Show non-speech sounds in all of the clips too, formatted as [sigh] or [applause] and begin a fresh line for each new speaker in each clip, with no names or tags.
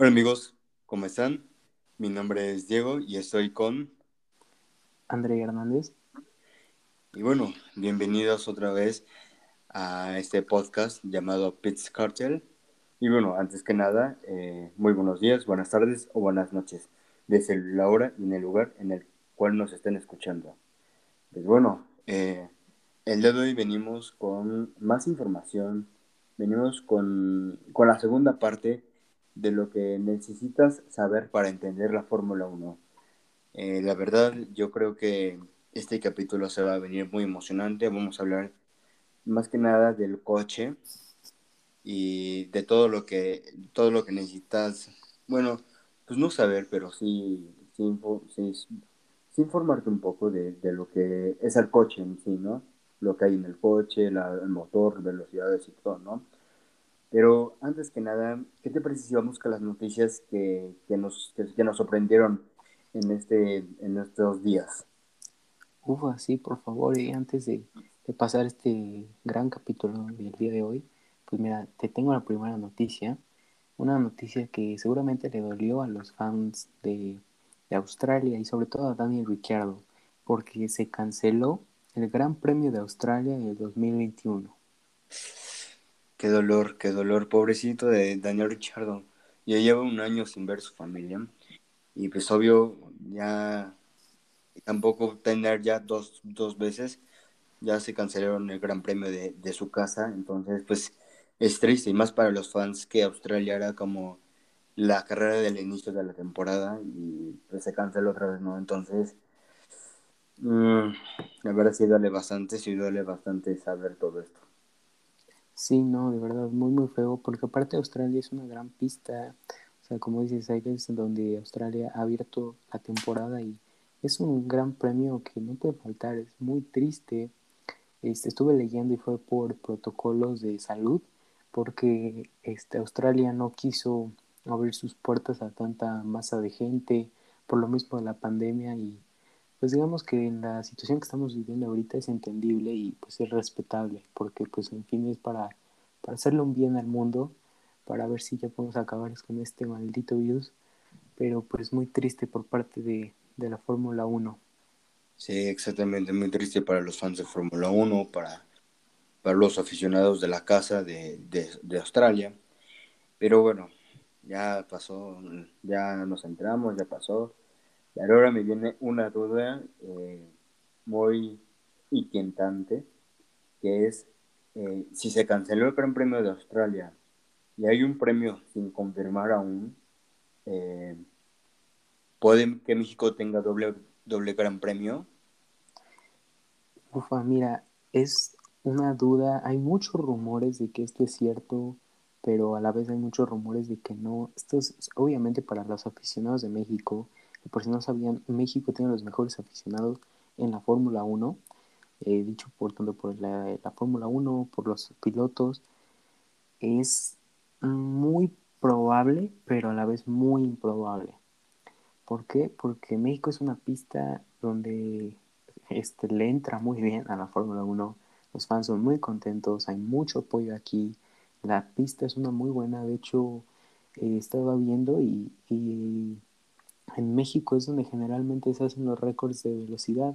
Hola amigos, ¿cómo están? Mi nombre es Diego y estoy con...
André Hernández.
Y bueno, bienvenidos otra vez a este podcast llamado Pits Cartel. Y bueno, antes que nada, eh, muy buenos días, buenas tardes o buenas noches, desde la hora y en el lugar en el cual nos estén escuchando. Pues bueno, eh, el día de hoy venimos con más información, venimos con, con la segunda parte de lo que necesitas saber para entender la Fórmula 1. Eh, la verdad, yo creo que este capítulo se va a venir muy emocionante. Vamos a hablar más que nada del coche y de todo lo que todo lo que necesitas. Bueno, pues no saber, pero sí, sí, informarte un poco de, de, lo que es el coche en sí, ¿no? Lo que hay en el coche, la, el motor, velocidades y todo, ¿no? Pero antes que nada, ¿qué te parece si vamos con las noticias que, que nos, que, nos sorprendieron en, este, en estos días?
Ufa, sí, por favor, y antes de, pasar este gran capítulo del día de hoy, pues mira, te tengo la primera noticia, una noticia que seguramente le dolió a los fans de, de Australia y sobre todo a Daniel Ricciardo, porque se canceló el Gran Premio de Australia en el 2021.
Qué dolor, qué dolor, pobrecito de Daniel Richardo. Ya lleva un año sin ver su familia. Y pues obvio, ya tampoco tener ya dos, dos veces, ya se cancelaron el Gran Premio de, de, su casa. Entonces, pues es triste, y más para los fans que Australia era como la carrera del inicio de la temporada y pues se canceló otra vez, ¿no? Entonces, mmm, la verdad sí duele bastante, sí duele bastante saber todo esto.
Sí, no, de verdad, muy, muy feo, porque aparte Australia es una gran pista, o sea, como dices, hay veces donde Australia ha abierto la temporada y es un gran premio que no puede faltar, es muy triste. Este, estuve leyendo y fue por protocolos de salud, porque este, Australia no quiso abrir sus puertas a tanta masa de gente, por lo mismo de la pandemia y pues digamos que en la situación que estamos viviendo ahorita es entendible y pues es respetable, porque pues en fin es para, para hacerle un bien al mundo, para ver si ya podemos acabar con este maldito virus, pero pues muy triste por parte de, de la Fórmula 1.
Sí, exactamente, muy triste para los fans de Fórmula 1, para, para los aficionados de la casa de, de, de Australia, pero bueno, ya pasó, ya nos entramos, ya pasó ahora me viene una duda eh, muy inquietante, que es eh, si se canceló el Gran Premio de Australia y hay un premio sin confirmar aún, eh, ¿puede que México tenga doble, doble Gran Premio?
Ufa, mira, es una duda, hay muchos rumores de que esto es cierto, pero a la vez hay muchos rumores de que no. Esto es obviamente para los aficionados de México por si no sabían, México tiene los mejores aficionados en la Fórmula 1, eh, dicho por tanto por la, la Fórmula 1, por los pilotos, es muy probable, pero a la vez muy improbable. ¿Por qué? Porque México es una pista donde este, le entra muy bien a la Fórmula 1. Los fans son muy contentos, hay mucho apoyo aquí. La pista es una muy buena, de hecho, he estado viendo y en México es donde generalmente se hacen los récords de velocidad.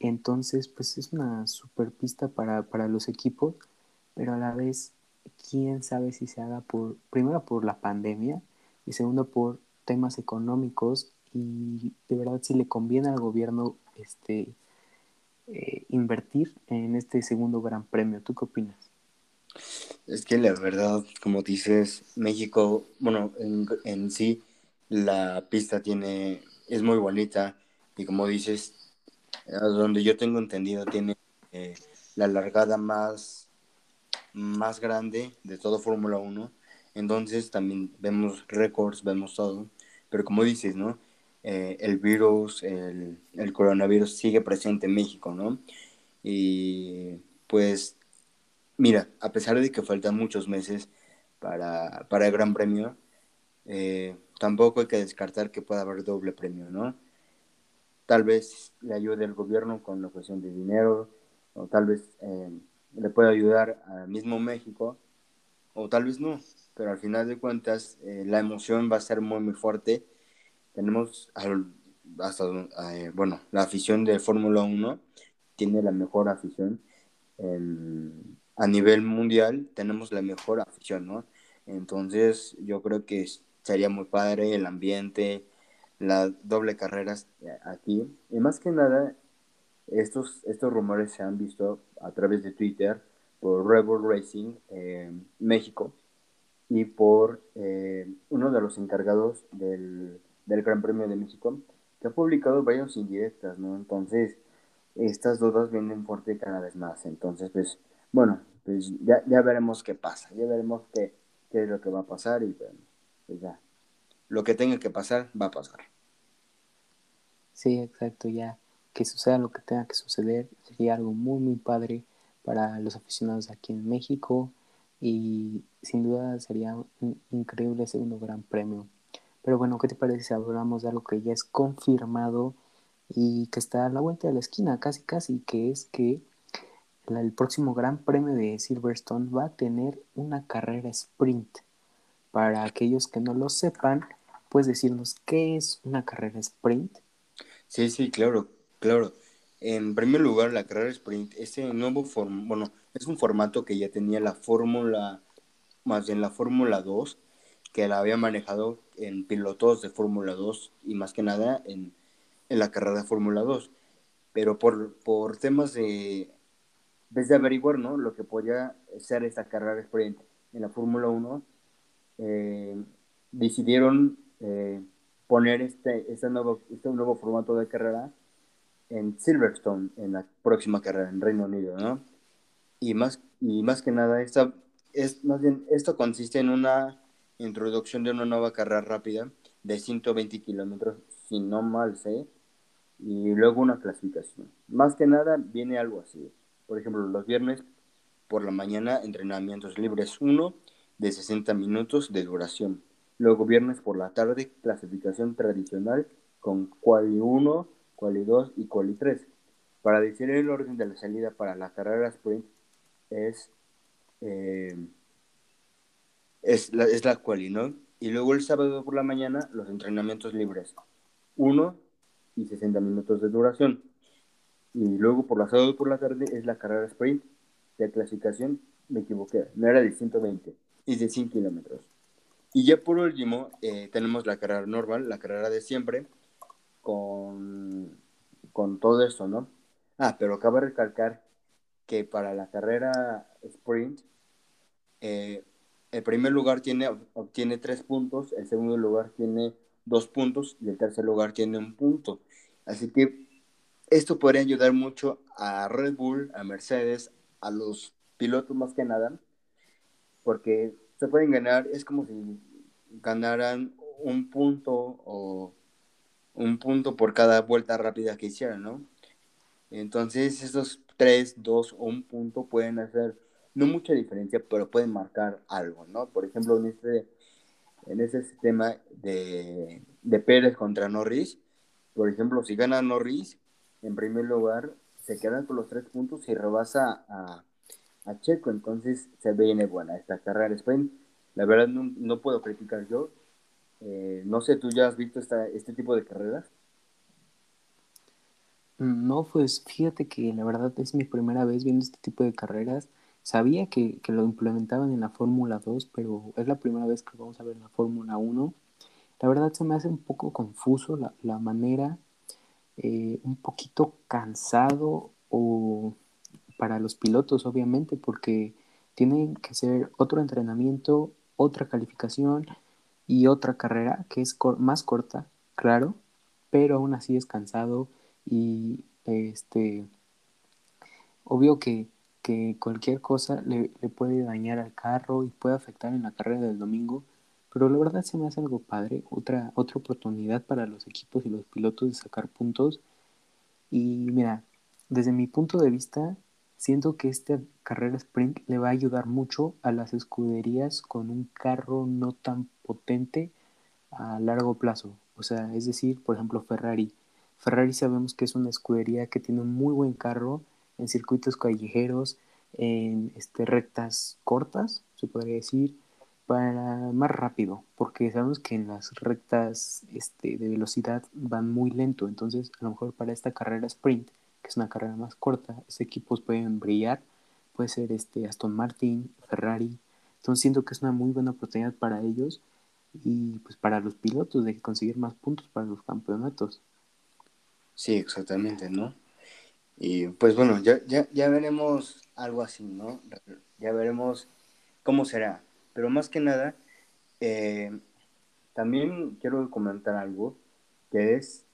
Entonces, pues es una super pista para, para los equipos, pero a la vez, quién sabe si se haga por, primero por la pandemia y segundo por temas económicos y de verdad si le conviene al gobierno este eh, invertir en este segundo gran premio. ¿Tú qué opinas?
Es que la verdad, como dices, México, bueno, en, en sí, la pista tiene, es muy bonita y como dices, donde yo tengo entendido tiene eh, la largada más, más grande de todo Fórmula 1. Entonces también vemos récords, vemos todo. Pero como dices, ¿no? Eh, el virus, el, el, coronavirus sigue presente en México, ¿no? Y pues, mira, a pesar de que faltan muchos meses para, para el Gran Premio, eh, tampoco hay que descartar que pueda haber doble premio, ¿no? Tal vez le ayude el gobierno con la cuestión de dinero, o tal vez eh, le pueda ayudar al mismo México, o tal vez no, pero al final de cuentas eh, la emoción va a ser muy, muy fuerte. Tenemos hasta, eh, bueno, la afición de Fórmula 1 tiene la mejor afición. a nivel mundial tenemos la mejor afición, ¿no? Entonces yo creo que sería muy padre el ambiente, la doble carrera aquí. Y más que nada, estos, estos rumores se han visto a través de Twitter por Rebel Racing México y por eh, uno de los encargados del, del, Gran Premio de México que ha publicado varios indirectas, ¿no? Entonces, estas dudas vienen fuerte cada vez más. Entonces, pues, bueno, pues ya, ya veremos qué pasa, ya veremos qué, qué es lo que va a pasar y bueno, pues ya, lo que tenga que pasar, va a pasar.
Sí, exacto, ya que suceda lo que tenga que suceder, sería algo muy, muy padre para los aficionados aquí en México y sin duda sería un increíble segundo gran premio. Pero bueno, ¿qué te parece si hablamos de algo que ya es confirmado y que está a la vuelta de la esquina, casi casi, que es que el próximo gran premio de Silverstone va a tener una carrera sprint. Para aquellos que no lo sepan, ¿puedes decirnos qué es una carrera sprint?
Sí, sí, claro. Claro, en primer lugar, la carrera sprint, ese nuevo form bueno, es un formato que ya tenía la Fórmula, más bien la Fórmula 2, que la había manejado en pilotos de Fórmula 2 y más que nada en, la carrera de Fórmula 2. Pero por, por temas de, desde averiguar, ¿no? Lo que podía ser esta carrera sprint en la Fórmula 1, eh, decidieron eh, poner este, este, nuevo, este nuevo formato de carrera en Silverstone en la próxima carrera en Reino Unido, ¿no? Y más, y más que nada, esta, es, más bien, esto consiste en una introducción de una nueva carrera rápida de 120 kilómetros, si no mal sé, y luego una clasificación. Más que nada viene algo así. Por ejemplo, los viernes por la mañana, entrenamientos libres 1 de 60 minutos de duración. Luego viernes por la tarde, clasificación tradicional con quali 1 quali 2 y quali 3. Para decir el orden de la salida para la carrera sprint es, eh, es, la, es la quali, ¿no? Y luego el sábado por la mañana los entrenamientos libres. 1 y 60 minutos de duración. Y luego por la sábado por la tarde es la carrera sprint de clasificación. Me equivoqué, no era de 120, es de 100 kilómetros. Y ya por último eh, tenemos la carrera normal, la carrera de siempre, con, con todo eso, ¿no? Ah, pero cabe recalcar que para la carrera sprint, eh, el primer lugar tiene, obtiene tres puntos, el segundo lugar tiene dos puntos y el tercer lugar tiene un punto. Así que esto podría ayudar mucho a Red Bull, a Mercedes, a los pilotos más que nada, porque se pueden ganar, es como si ganaran un punto o un punto por cada vuelta rápida que hicieran, ¿no? Entonces, esos tres, dos o un punto pueden hacer no mucha diferencia, pero pueden marcar algo, ¿no? Por ejemplo, en este, en ese sistema de, de Pérez contra Norris, por ejemplo, si gana Norris, en primer lugar, se quedan con los tres puntos y rebasa a, a Checo, entonces se viene buena esta carrera sprint. La verdad no, no puedo criticar yo, eh, no sé, ¿tú ya has visto esta, este tipo de carreras?
No, pues fíjate que la verdad es mi primera vez viendo este tipo de carreras. Sabía que, lo implementaban en la Fórmula 2, pero es la primera vez que vamos a ver en la Fórmula 1. La verdad se me hace un poco confuso la, manera, eh, un poquito cansado o para los pilotos, obviamente, porque tienen que ser otro entrenamiento, otra calificación y otra carrera que es más corta, claro, pero aún así es cansado y este obvio que, cualquier cosa le, puede dañar al carro y puede afectar en la carrera del domingo, pero la verdad se me hace algo padre, otra, otra oportunidad para los equipos y los pilotos de sacar puntos. Y mira, desde mi punto de vista, siento que esta carrera sprint le va a ayudar mucho a las escuderías con un carro no tan potente a largo plazo. O sea, es decir, por ejemplo, Ferrari. Ferrari sabemos que es una escudería que tiene un muy buen carro en circuitos callejeros, en este, rectas cortas, se podría decir, para más rápido, porque sabemos que en las rectas este, de velocidad van muy lento, entonces a lo mejor para esta carrera sprint, es una carrera más corta, esos equipos pueden brillar, puede ser este Aston Martin, Ferrari, entonces siento que es una muy buena oportunidad para ellos y pues para los pilotos de conseguir más puntos para los campeonatos.
Sí, exactamente, ¿no? Y pues bueno, ya, ya, ya veremos algo así, ¿no? Ya veremos cómo será. Pero más que nada, eh, también quiero comentar algo, que es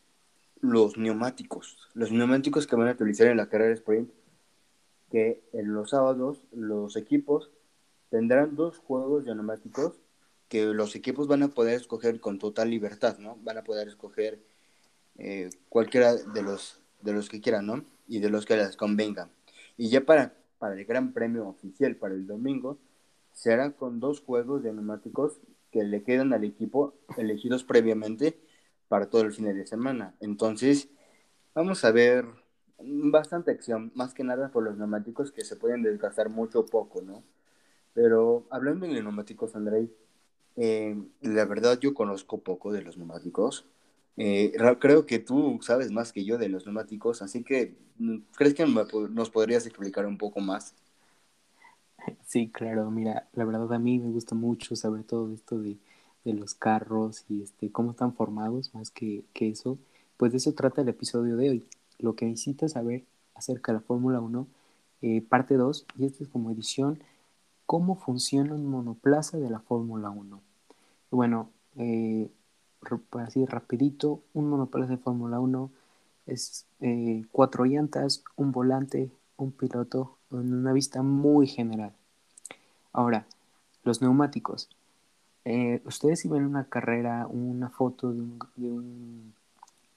los neumáticos. Los neumáticos que van a utilizar en la carrera sprint, que en los sábados los equipos tendrán dos juegos de neumáticos que los equipos van a poder escoger con total libertad, ¿no? Van a poder escoger eh, cualquiera de los, de los que quieran, ¿no? Y de los que les convenga. Y ya para, para el Gran Premio oficial, para el domingo, se hará con dos juegos de neumáticos que le quedan al equipo elegidos previamente para todo el fin de semana. Entonces, vamos a ver bastante acción, más que nada por los neumáticos que se pueden desgastar mucho o poco, ¿no? Pero hablando de neumáticos, Andrei, eh, la verdad yo conozco poco de los neumáticos. Eh, creo que tú sabes más que yo de los neumáticos, así que ¿crees que nos podrías explicar un poco más?
Sí, claro, mira, la verdad a mí me gusta mucho saber todo esto de, los carros y este, cómo están formados, más que, eso. Pues de eso trata el episodio de hoy. Lo que necesitas saber acerca de la Fórmula 1, eh, parte 2, y esta es como edición, cómo funciona un monoplaza de la Fórmula 1. Bueno, eh, así rapidito, un monoplaza de Fórmula 1 es eh, cuatro llantas, un volante, un piloto, en una vista muy general. Ahora, los neumáticos. Eh, ustedes si ven una carrera, una foto de un,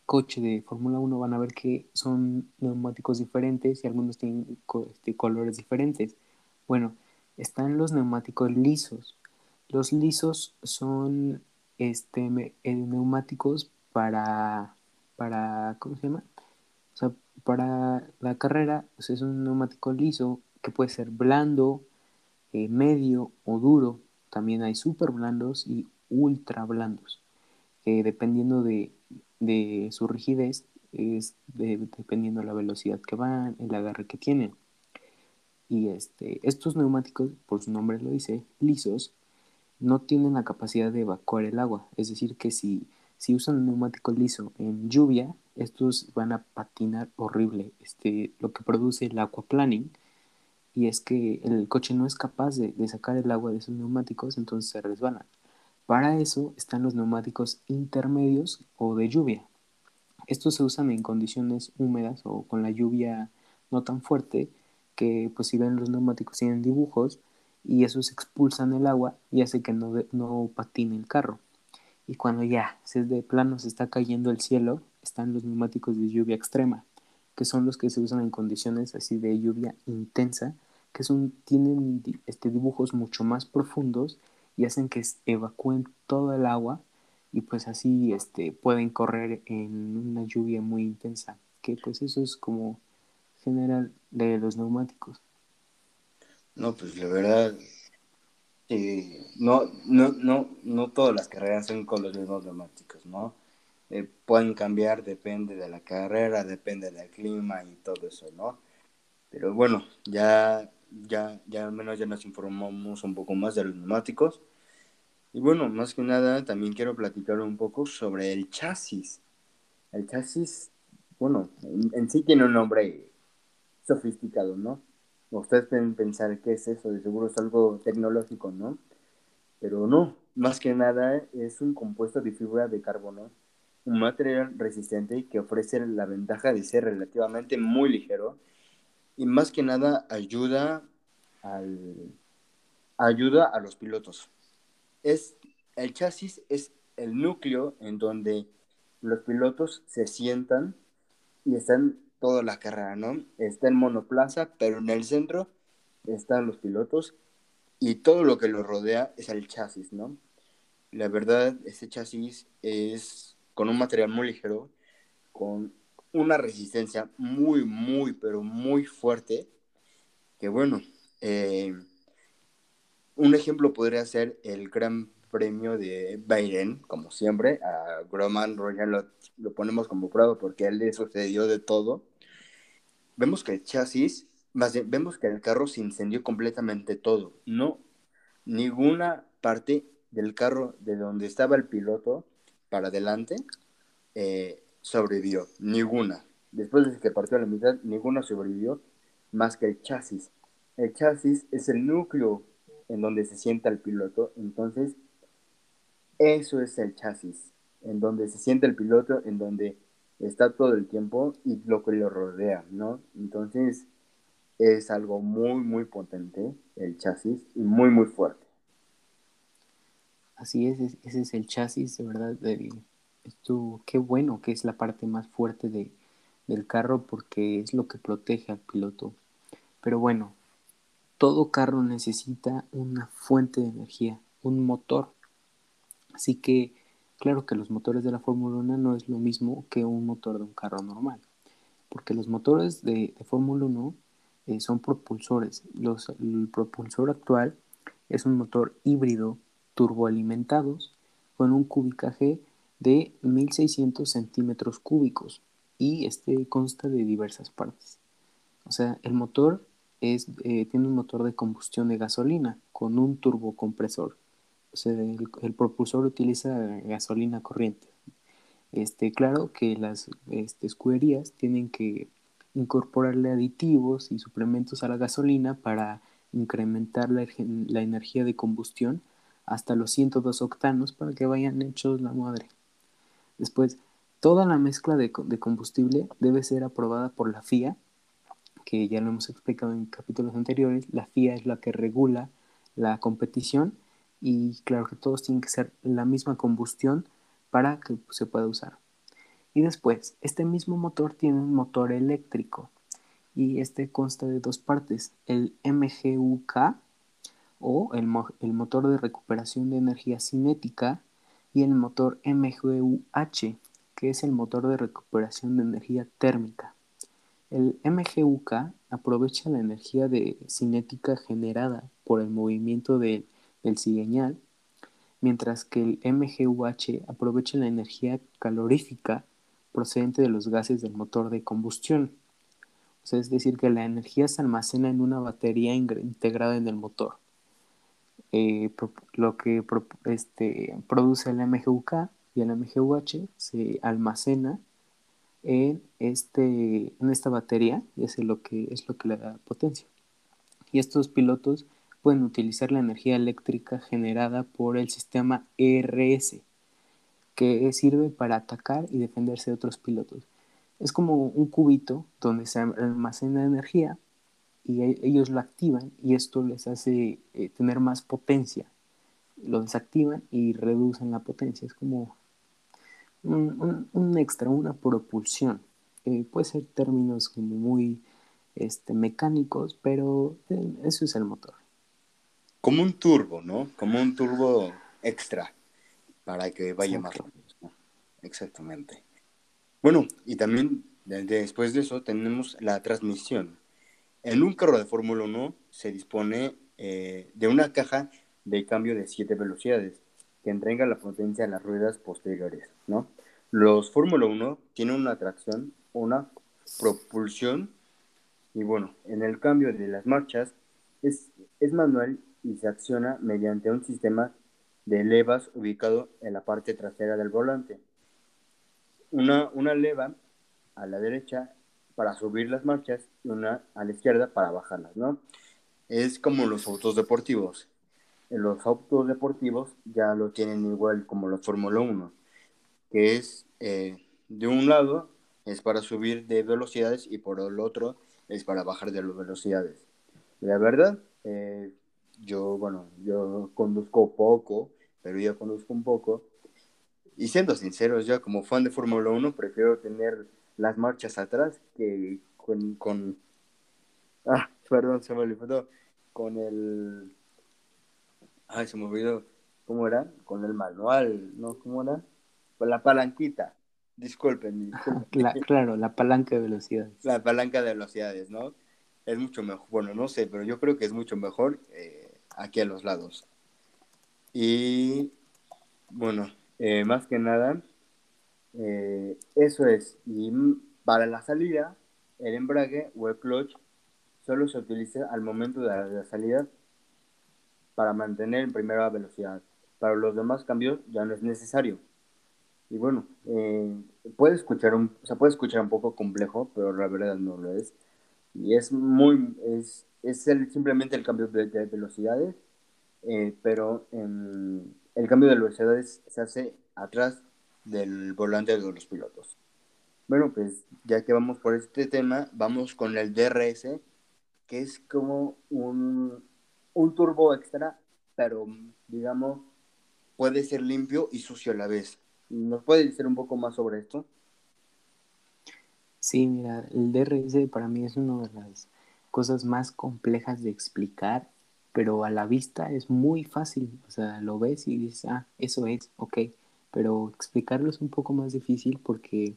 coche de Fórmula 1 van a ver que son neumáticos diferentes y algunos tienen este, colores diferentes. Bueno, están los neumáticos lisos. Los lisos son este, eh, neumáticos para, para, ¿cómo se llama? O sea, para la carrera pues, es un neumático liso que puede ser blando, eh, medio o duro. También hay super blandos y ultra blandos. dependiendo de, su rigidez, es dependiendo de la velocidad que van, el agarre que tienen. Y este, estos neumáticos, por su nombre lo dice, lisos, no tienen la capacidad de evacuar el agua. Es decir, que si, si usan un neumático liso en lluvia, estos van a patinar horrible. Este, lo que produce el aquaplaning y es que el coche no es capaz de, sacar el agua de esos neumáticos, entonces se resbalan. Para eso están los neumáticos intermedios o de lluvia. Estos se usan en condiciones húmedas o con la lluvia no tan fuerte, que pues si ven los neumáticos tienen dibujos, y esos expulsan el agua y hace que no, no patine el carro. Y cuando ya se de plano se está cayendo el cielo, están los neumáticos de lluvia extrema, que son los que se usan en condiciones así de lluvia intensa, que son, tienen este, dibujos mucho más profundos y hacen que evacúen todo el agua y pues así este, pueden correr en una lluvia muy intensa, que pues eso es como general de los neumáticos.
No, pues la verdad, no, no, no, no todas las carreras son con los mismos neumáticos, ¿no? Eh, pueden cambiar, depende de la carrera, depende del clima y todo eso, ¿no? Pero bueno, ya, ya, ya al menos ya nos informamos un poco más de los neumáticos. Y bueno, más que nada, también quiero platicar un poco sobre el chasis. El chasis, bueno, en sí tiene un nombre sofisticado, ¿no? Ustedes pueden pensar que es eso, de seguro es algo tecnológico, ¿no? Pero no, más que nada es un compuesto de fibra de carbono, un material resistente que ofrece la ventaja de ser relativamente muy ligero y más que nada ayuda al ayuda a los pilotos. Es el chasis es el núcleo en donde los pilotos se sientan y están toda la carrera, ¿no? Está en monoplaza, pero en el centro están los pilotos y todo lo que lo rodea es el chasis, ¿no? La verdad, este chasis es con un material muy ligero, con una resistencia muy, muy, pero muy fuerte, que bueno, eh, un ejemplo podría ser el Gran Premio de Bayern, como siempre. A Groman Royal lo, ponemos como prueba porque a él le sucedió de todo. Vemos que el chasis, vemos que el carro se incendió completamente todo. No, ninguna parte del carro de donde estaba el piloto para adelante eh, sobrevivió, ninguna. Después de que partió a la mitad, ninguna sobrevivió más que el chasis. El chasis es el núcleo en donde se sienta el piloto, entonces eso es el chasis, en donde se sienta el piloto, en donde está todo el tiempo y lo que lo rodea, ¿no? Entonces es algo muy, muy potente el chasis y muy, muy fuerte.
Así es, ese es el chasis, de verdad. De, esto, qué bueno que es la parte más fuerte de, del carro porque es lo que protege al piloto. Pero bueno, todo carro necesita una fuente de energía, un motor. Así que, claro que los motores de la Fórmula 1 no es lo mismo que un motor de un carro normal. Porque los motores de, Fórmula 1 eh, son propulsores. Los, el propulsor actual es un motor híbrido turboalimentados con un cubicaje de 1600 centímetros cúbicos y este consta de diversas partes. O sea, el motor es, eh, tiene un motor de combustión de gasolina con un turbocompresor. O sea, el, propulsor utiliza gasolina corriente. Este, claro que las este, escuderías tienen que incorporarle aditivos y suplementos a la gasolina para incrementar la, energía de combustión hasta los 102 octanos para que vayan hechos la madre. Después, toda la mezcla de, combustible debe ser aprobada por la FIA, que ya lo hemos explicado en capítulos anteriores. La FIA es la que regula la competición y claro que todos tienen que ser la misma combustión para que se pueda usar. Y después, este mismo motor tiene un motor eléctrico y este consta de dos partes, el MGUK o el, motor de recuperación de energía cinética y el motor MGU-H, que es el motor de recuperación de energía térmica. El MGUK aprovecha la energía de cinética generada por el movimiento del cigüeñal, mientras que el MGUH aprovecha la energía calorífica procedente de los gases del motor de combustión. es decir, que la energía se almacena en una batería integrada en el motor. Eh, lo que este, produce el MGUK y el MGUH se almacena en, este, en esta batería y es lo, que, es lo que le da potencia. Y estos pilotos pueden utilizar la energía eléctrica generada por el sistema ERS, que sirve para atacar y defenderse de otros pilotos. Es como un cubito donde se almacena energía y e, ellos lo activan y esto les hace eh, tener más potencia. Lo desactivan y reducen la potencia. Es como un, extra, una propulsión. Eh, puede ser términos como muy este, mecánicos, pero eh, eso es el motor.
Como un turbo, ¿no? Como un turbo extra para que vaya más rápido. Exactamente. Bueno, y también después de eso tenemos la transmisión. En un carro de Fórmula 1 se dispone eh, de una caja de cambio de 7 velocidades que entrega la potencia a las ruedas posteriores, ¿no? Los Fórmula 1 tienen una tracción, una propulsión y bueno, en el cambio de las marchas es, es manual y se acciona mediante un sistema de levas ubicado en la parte trasera del volante. Una, una leva a la derecha para subir las marchas y una a la izquierda para bajarlas, ¿no? Es como los autos deportivos. Los autos deportivos ya lo tienen igual como los Fórmula 1, que es eh, de un lado es para subir de velocidades y por el otro es para bajar de velocidades. La verdad, eh, yo, bueno, yo conduzco poco, pero yo conduzco un poco. Y siendo sinceros, yo como fan de Fórmula 1 prefiero tener las marchas atrás que con, con ah, perdón, se me olvidó, con el, ay, se me olvidó, ¿cómo era? Con el manual, ¿no? ¿Cómo era? Con la palanquita, disculpen, [laughs]
claro, la palanca de velocidades.
La palanca de velocidades, ¿no? Es mucho mejor, bueno, no sé, pero yo creo que es mucho mejor eh, aquí a los lados. Y bueno, eh, más que nada, eh, eso es. Y para la salida, el embrague o el clutch solo se utiliza al momento de la, salida para mantener en primera velocidad. Para los demás cambios ya no es necesario. Y bueno, eh, puede escuchar un, se puede escuchar un poco complejo, pero la verdad no lo es. Y es muy, es, es el, simplemente el cambio de, velocidades, eh, pero el cambio de velocidades se hace atrás del volante de los pilotos. Bueno, pues ya que vamos por este tema, vamos con el DRS, que es como un, un turbo extra, pero digamos, puede ser limpio y sucio a la vez. ¿Nos puede decir un poco más sobre esto?
Sí, mira, el DRS para mí es una de las cosas más complejas de explicar, pero a la vista es muy fácil. O sea, lo ves y dices, ah, eso es, ok. Pero explicarlo es un poco más difícil porque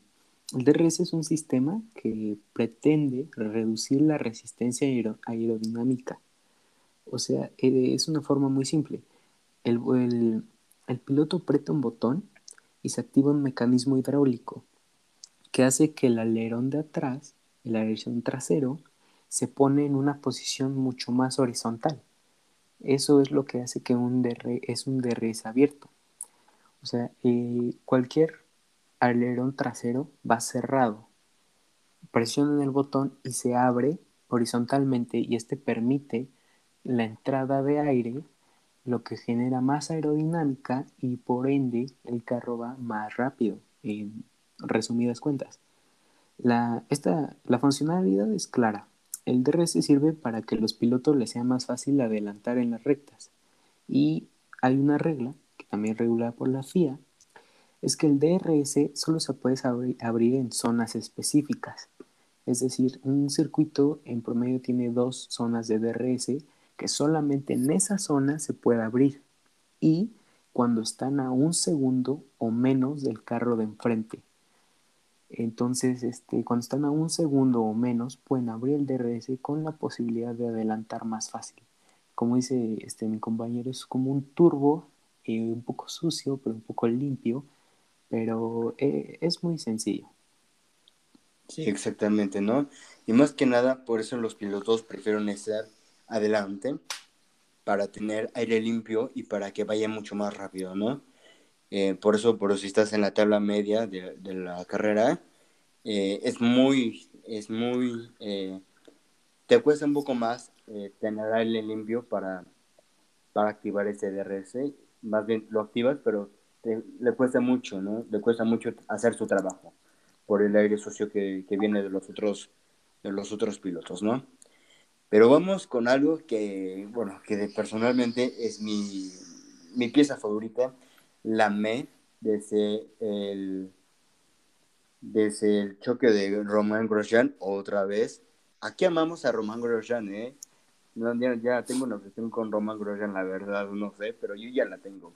el DRS es un sistema que pretende reducir la resistencia aerodinámica. O sea, eh, es una forma muy simple. El, el, piloto aprieta un botón y se activa un mecanismo hidráulico que hace que el alerón de atrás, el alerón trasero, se pone en una posición mucho más horizontal. Eso es lo que hace que un DRS es un DRS abierto. O sea, eh, cualquier alerón trasero va cerrado. Presionan el botón y se abre horizontalmente y este permite la entrada de aire, lo que genera más aerodinámica y por ende el carro va más rápido, en resumidas cuentas. La, esta, la funcionalidad es clara. El DRS sirve para que los pilotos les sea más fácil adelantar en las rectas. Y hay una regla, también regulada por la FIA, es que el DRS solo se puede abrir en zonas específicas. Es decir, un circuito en promedio tiene dos zonas de DRS que solamente en esa zona se puede abrir y cuando están a un segundo o menos del carro de enfrente. Entonces, este, cuando están a un segundo o menos, pueden abrir el DRS con la posibilidad de adelantar más fácil. Como dice este, mi compañero, es como un turbo, eh, un poco sucio, pero un poco limpio, pero eh, es muy sencillo.
Sí, exactamente, ¿no? Y más que nada, por eso los pilotos prefieren estar adelante para tener aire limpio y para que vaya mucho más rápido, ¿no? Eh, por eso, por si estás en la tabla media de, la carrera, eh, es muy, es muy, te cuesta un poco más tener aire limpio para, para activar ese DRS. Más bien lo activas, pero le cuesta mucho, ¿no? Le cuesta mucho hacer su trabajo por el aire sucio que, que, viene de los otros de los otros pilotos, ¿no? Pero vamos con algo que, bueno, que personalmente es mi, mi pieza favorita, la me desde el desde el choque de Román Grosjean otra vez. Aquí amamos a Román Grosjean, ¿eh? Ya, ya, tengo una cuestión con Román Grosjean, la verdad, no sé, pero yo ya la tengo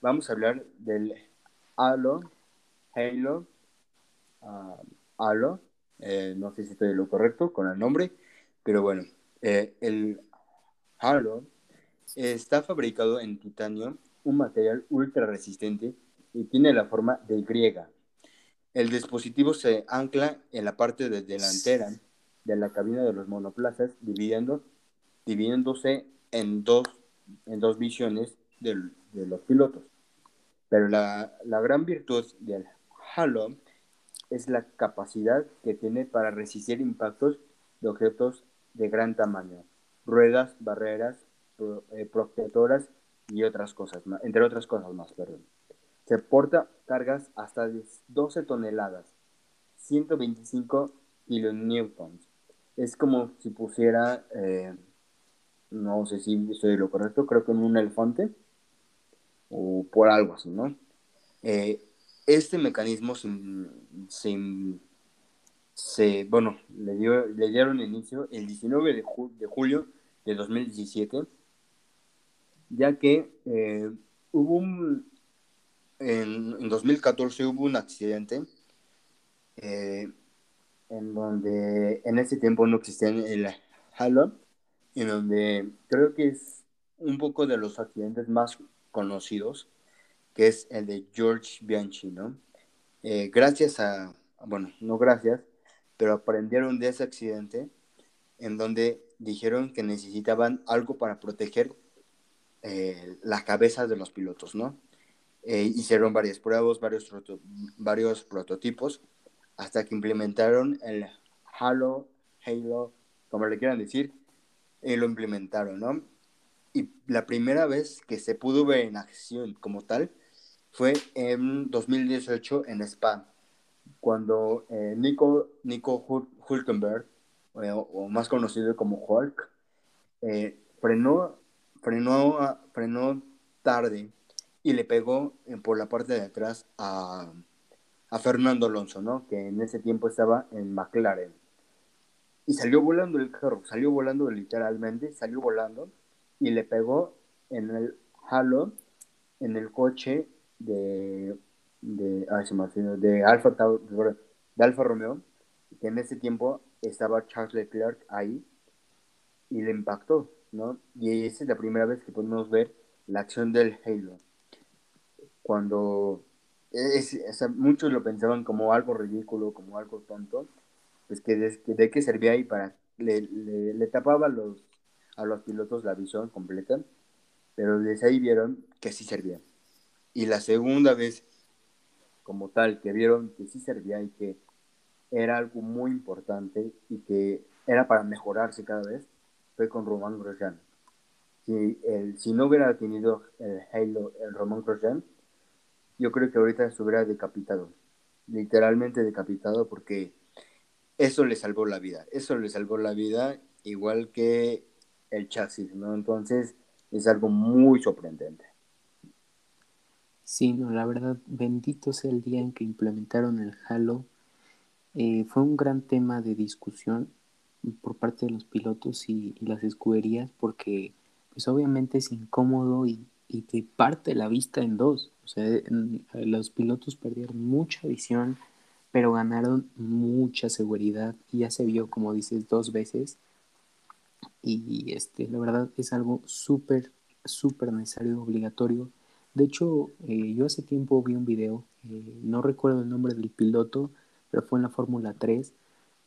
vamos a hablar del Halo, Halo, uh, Halo, eh, no sé si estoy lo correcto con el nombre, pero bueno, eh, el Halo está fabricado en titanio, un material ultra resistente y tiene la forma de griega. El dispositivo se ancla en la parte de delantera de la cabina de los monoplazas, dividiendo, dividiéndose en dos, en dos visiones de los pilotos. Pero la, gran virtud del Halo es la capacidad que tiene para resistir impactos de objetos de gran tamaño, ruedas, barreras, eh, protectoras y otras cosas, entre otras cosas más, perdón. Se porta cargas hasta 12 toneladas, 125 kilonewtons. Es como si pusiera, eh, no sé si estoy lo correcto, creo que en un elefante, o por algo así, ¿no? Eh, este mecanismo se, bueno, le, dio, le dieron inicio el 19 de, de julio de 2017, ya que eh, hubo un, en, 2014 hubo un accidente eh, en donde en ese tiempo no existía el Halo, en donde creo que es un poco de los accidentes más conocidos, que es el de George Bianchi, ¿no? Eh, gracias a, bueno, no gracias, pero aprendieron de ese accidente en donde dijeron que necesitaban algo para proteger eh, las cabezas de los pilotos, ¿no? Eh, hicieron varias pruebas, varios, varios prototipos, hasta que implementaron el Halo, Halo, como le quieran decir, y lo implementaron, ¿no? Y la primera vez que se pudo ver en acción como tal fue en 2018 en Spa, cuando eh, Nico, Nico Hulkenberg, o más conocido como Hulk, frenó frenó, frenó tarde y le pegó por la parte de atrás a, a Fernando Alonso, ¿no? Que en ese tiempo estaba en McLaren. Y salió volando el carro, salió volando literalmente, salió volando y le pegó en el halo, en el coche de, de, de, Alfa, de Alfa Romeo, que en ese tiempo estaba Charles Leclerc ahí y le impactó. ¿no? Y esa es la primera vez que podemos ver la acción del Halo. Cuando muchos lo pensaban como algo ridículo, como algo tonto, pues que de, qué servía ahí para... Le, le, tapaba a los, a los pilotos la visión completa, pero desde ahí vieron que sí servía. Y la segunda vez, como tal, que vieron que sí servía y que era algo muy importante y que era para mejorarse cada vez, fue con Román Grosjean. Si, el, si no hubiera tenido el Halo, el Román Grosjean, yo creo que ahorita se hubiera decapitado. Literalmente decapitado porque eso le salvó la vida. Eso le salvó la vida igual que el chasis, ¿no? Entonces es algo muy sorprendente.
Sí, no, la verdad, bendito sea el día en que implementaron el Halo. Eh, fue un gran tema de discusión por parte de los pilotos y, las escuderías porque pues obviamente es incómodo y, y, te parte la vista en dos. O sea, los pilotos perdieron mucha visión, pero ganaron mucha seguridad y ya se vio, como dices, dos veces. Y este, la verdad es algo súper, súper necesario, obligatorio. De hecho, eh, yo hace tiempo vi un video, eh, no recuerdo el nombre del piloto, pero fue en la Fórmula 3,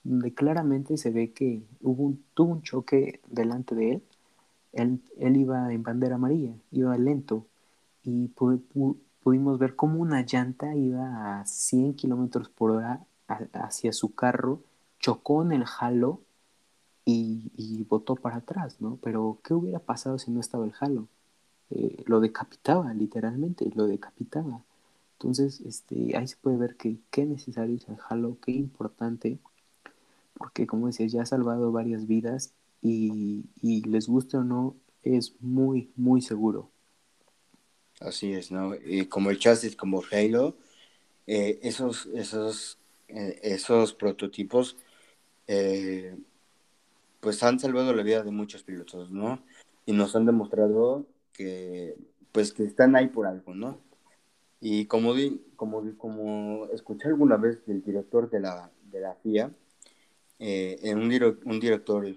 donde claramente se ve que hubo un, tuvo un choque delante de él. él. Él, iba en bandera amarilla, iba lento y pudimos ver cómo una llanta iba a 100 kilómetros por hora hacia su carro, chocó en el halo y, y, botó para atrás, ¿no? Pero, ¿qué hubiera pasado si no estaba el halo? Eh, lo decapitaba, literalmente, lo decapitaba. Entonces, este, ahí se puede ver que qué necesario es el halo, qué importante porque como decías, ya ha salvado varias vidas y, les guste o no, es muy, muy seguro.
Así es, ¿no? Y como el chasis, como Halo, eh, esos, esos, eh, esos prototipos, eh, pues han salvado la vida de muchos pilotos, ¿no? Y nos han demostrado que, pues, que están ahí por algo, ¿no? Y como, di, como, como escuché alguna vez del director de la, de la FIA, eh, en un, un director,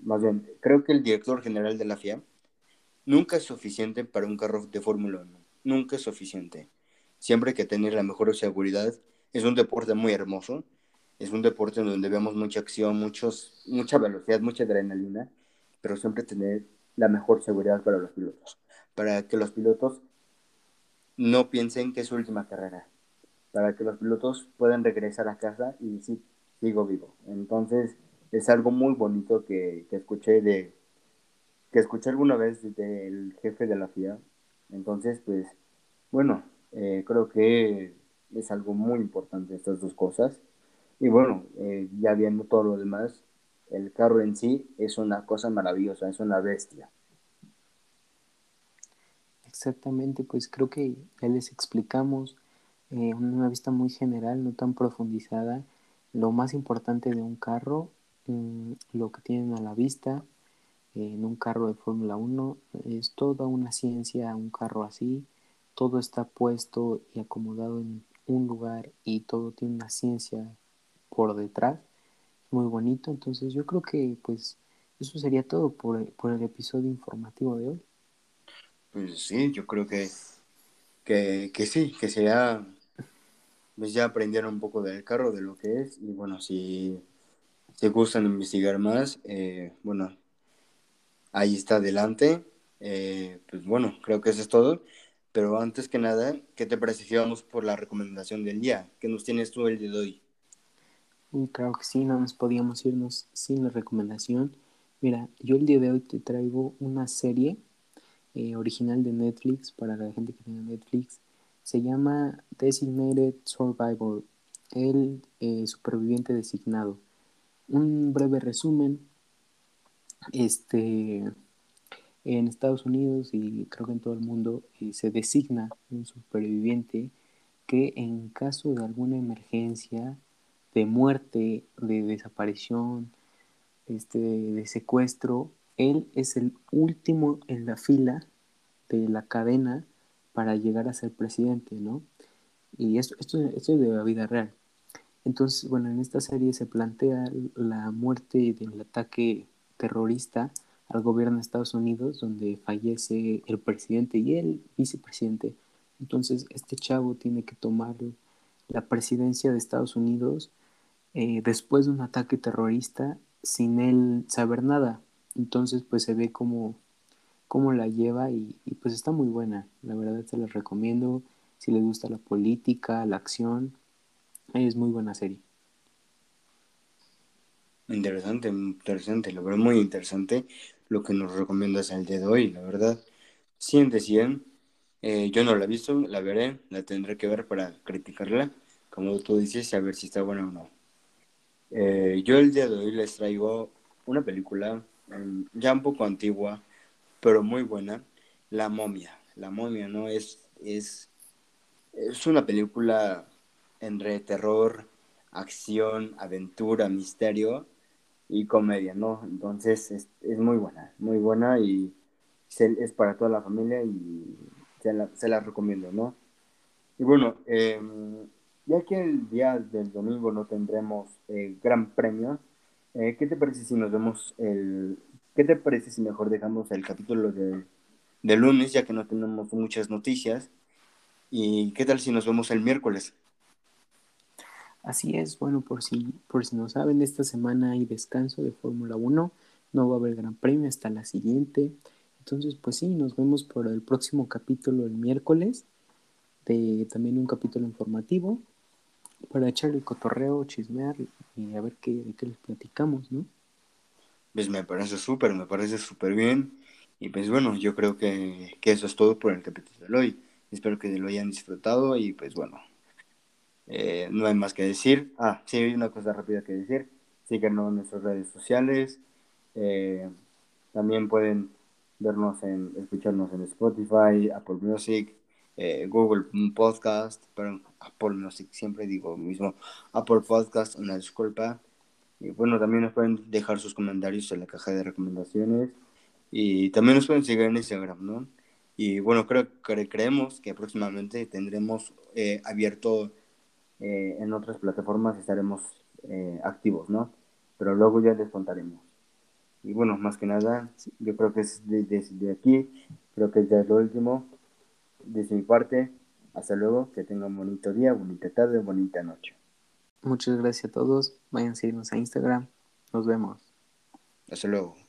más bien, creo que el director general de la FIA nunca es suficiente para un carro de Fórmula 1. Nunca es suficiente. Siempre hay que tener la mejor seguridad. Es un deporte muy hermoso. Es un deporte en donde vemos mucha acción, muchos, mucha velocidad, mucha adrenalina, pero siempre tener la mejor seguridad para los pilotos. Para que los pilotos no piensen que es su última carrera. Para que los pilotos puedan regresar a casa y decir, sigo vivo. Entonces, es algo muy bonito que, que escuché de que escuché alguna vez del jefe de la FIA. Entonces, pues, bueno, eh, creo que es algo muy importante estas dos cosas. Y bueno, eh, ya viendo todo lo demás, el carro en sí es una cosa maravillosa, es una bestia.
Exactamente, pues creo que ya les explicamos eh, una vista muy general, no tan profundizada, lo más importante de un carro, mm, lo que tienen a la vista en un carro de Fórmula 1, es toda una ciencia un carro así, todo está puesto y acomodado en un lugar y todo tiene una ciencia por detrás, muy bonito, entonces yo creo que pues eso sería todo por, por el episodio informativo de hoy.
Pues sí, yo creo que, que, que sí, que sería, pues ya aprendieron un poco del carro, de lo que es, y bueno, si, si gustan investigar más, eh, bueno, ahí está adelante. Eh, pues bueno, creo que eso es todo. Pero antes que nada, ¿qué te parece vamos por la recomendación del día? ¿Qué nos tienes tú el día de hoy?
Y claro que sí, no nos podíamos irnos sin la recomendación. Mira, yo el día de hoy te traigo una serie eh, original de Netflix para la gente que tiene Netflix. Se llama Designated Survivor, el eh, superviviente designado. Un breve resumen. Este, en Estados Unidos y creo que en todo el mundo eh, se designa un superviviente que en caso de alguna emergencia, de muerte, de desaparición, este, de secuestro, él es el último en la fila de la cadena para llegar a ser presidente, ¿no? Y esto, esto, esto es de la vida real. Entonces, bueno, en esta serie se plantea la muerte del ataque terrorista al gobierno de Estados Unidos, donde fallece el presidente y el vicepresidente. Entonces, este chavo tiene que tomar la presidencia de Estados Unidos eh, después de un ataque terrorista sin él saber nada. Entonces, pues se ve cómo, cómo la lleva y, pues está muy buena. La verdad se la recomiendo. Si les gusta la política, la acción, es muy buena serie.
Interesante, interesante, lo veo muy interesante lo que nos recomiendas el día de hoy, la verdad. 100 de 100. Eh, yo no la he visto, la veré, la tendré que ver para criticarla, como tú dices, a ver si está buena o no. Eh, yo el día de hoy les traigo una película mm, ya un poco antigua, pero muy buena, La momia. La momia, ¿no? Es, es, es una película entre terror, acción, aventura, misterio y comedia, ¿no? Entonces es, es muy buena, muy buena y es para toda la familia y se la, se la recomiendo, ¿no? Y bueno, eh, ya que el día del domingo no tendremos eh, gran premio, eh, ¿qué te parece si nos vemos el... ¿Qué te parece si mejor dejamos el capítulo de, de lunes, ya que no tenemos muchas noticias? ¿Y qué tal si nos vemos el miércoles?
Así es, bueno, por si, por si no saben, esta semana hay descanso de Fórmula 1, no va a haber gran premio hasta la siguiente. Entonces, pues sí, nos vemos por el próximo capítulo el miércoles, de también un capítulo informativo, para echar el cotorreo, chismear y a ver qué, qué les platicamos, ¿no?
Pues me parece súper, me parece súper bien. Y pues bueno, yo creo que, que eso es todo por el capítulo de hoy. Espero que lo hayan disfrutado y pues bueno, eh, no hay más que decir. Ah, sí, una cosa rápida que decir. Síganos en nuestras redes sociales. Eh, también pueden vernos en, escucharnos en Spotify, Apple Music, eh, Google Podcast, pero Apple Music, siempre digo lo mismo, Apple Podcast, una disculpa. Y bueno, también nos pueden dejar sus comentarios en la caja de recomendaciones. Y también nos pueden seguir en Instagram, ¿no? Y bueno, creo creemos que próximamente tendremos abierto eh, en otras plataformas estaremos eh, activos, ¿no? Pero luego ya les contaremos. Y bueno, más que nada, yo creo que es desde aquí, creo que ya es lo último. Desde mi parte, hasta luego, que tengan un bonito día, bonita tarde, bonita noche.
Muchas gracias a todos, vayan a seguirnos a Instagram, nos vemos.
Hasta luego.